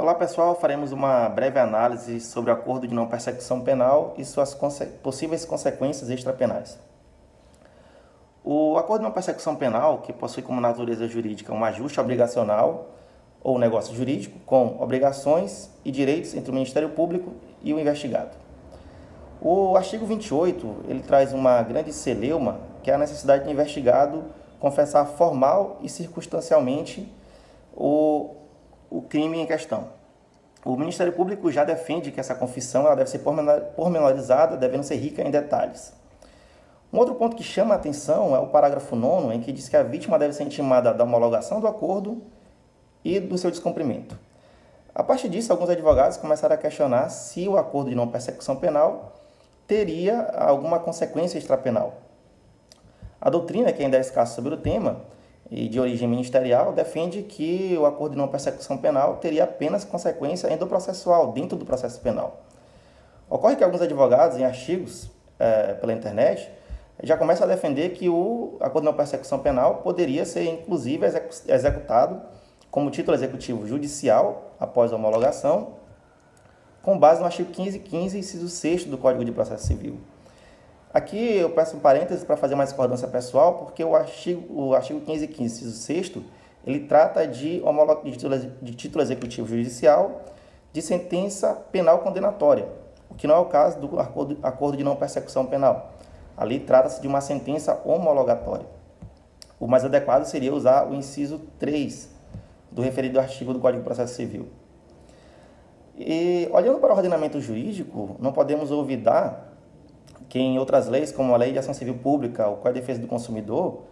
Olá pessoal, faremos uma breve análise sobre o acordo de não persecução penal e suas conse possíveis consequências extrapenais. O acordo de não persecução penal, que possui como natureza jurídica um ajuste obrigacional ou negócio jurídico com obrigações e direitos entre o Ministério Público e o investigado. O artigo 28, ele traz uma grande celeuma, que é a necessidade do investigado confessar formal e circunstancialmente o o crime em questão. O Ministério Público já defende que essa confissão ela deve ser pormenorizada, devendo ser rica em detalhes. Um outro ponto que chama a atenção é o parágrafo 9, em que diz que a vítima deve ser intimada da homologação do acordo e do seu descumprimento. A partir disso, alguns advogados começaram a questionar se o acordo de não persecução penal teria alguma consequência extrapenal. A doutrina, que ainda é escassa sobre o tema, e de origem ministerial defende que o acordo de não persecução penal teria apenas consequência endoprocessual, dentro do processo penal. Ocorre que alguns advogados, em artigos é, pela internet, já começam a defender que o acordo de não persecução penal poderia ser, inclusive, executado como título executivo judicial após a homologação, com base no artigo 1515, inciso 6 do Código de Processo Civil. Aqui eu peço um parênteses para fazer uma discordância pessoal, porque o artigo, o artigo 1515, inciso 6 ele trata de, de, título, de título executivo judicial de sentença penal condenatória, o que não é o caso do acordo, acordo de não persecução penal. Ali trata-se de uma sentença homologatória. O mais adequado seria usar o inciso 3 do referido artigo do Código de Processo Civil. E olhando para o ordenamento jurídico, não podemos olvidar que em outras leis, como a Lei de Ação Civil Pública, o Código de Defesa do Consumidor,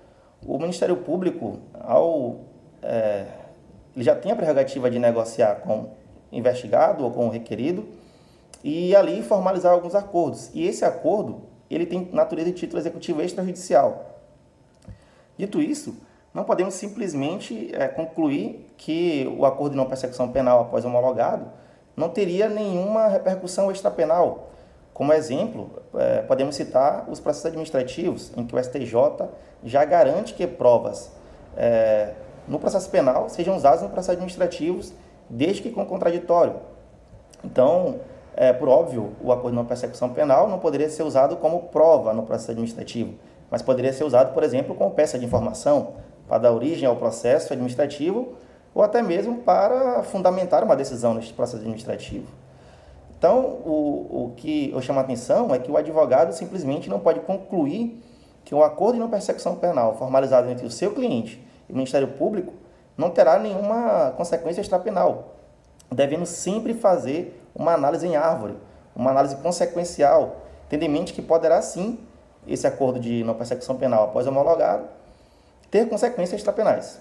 o Ministério Público, ao, é, ele já tem a prerrogativa de negociar com investigado ou com o requerido e ali formalizar alguns acordos. E esse acordo, ele tem natureza de título executivo extrajudicial. Dito isso, não podemos simplesmente é, concluir que o acordo de não persecução penal após homologado não teria nenhuma repercussão extrapenal, como exemplo, é, podemos citar os processos administrativos, em que o STJ já garante que provas é, no processo penal sejam usadas no processo administrativo, desde que com contraditório. Então, é, por óbvio, o acordo de não persecução penal não poderia ser usado como prova no processo administrativo, mas poderia ser usado, por exemplo, como peça de informação para dar origem ao processo administrativo ou até mesmo para fundamentar uma decisão neste processo administrativo. Então, o, o que eu chamo a atenção é que o advogado simplesmente não pode concluir que o acordo de não persecução penal formalizado entre o seu cliente e o Ministério Público não terá nenhuma consequência extrapenal, devendo sempre fazer uma análise em árvore, uma análise consequencial, tendo em mente que poderá sim esse acordo de não persecução penal após homologado ter consequências extrapenais.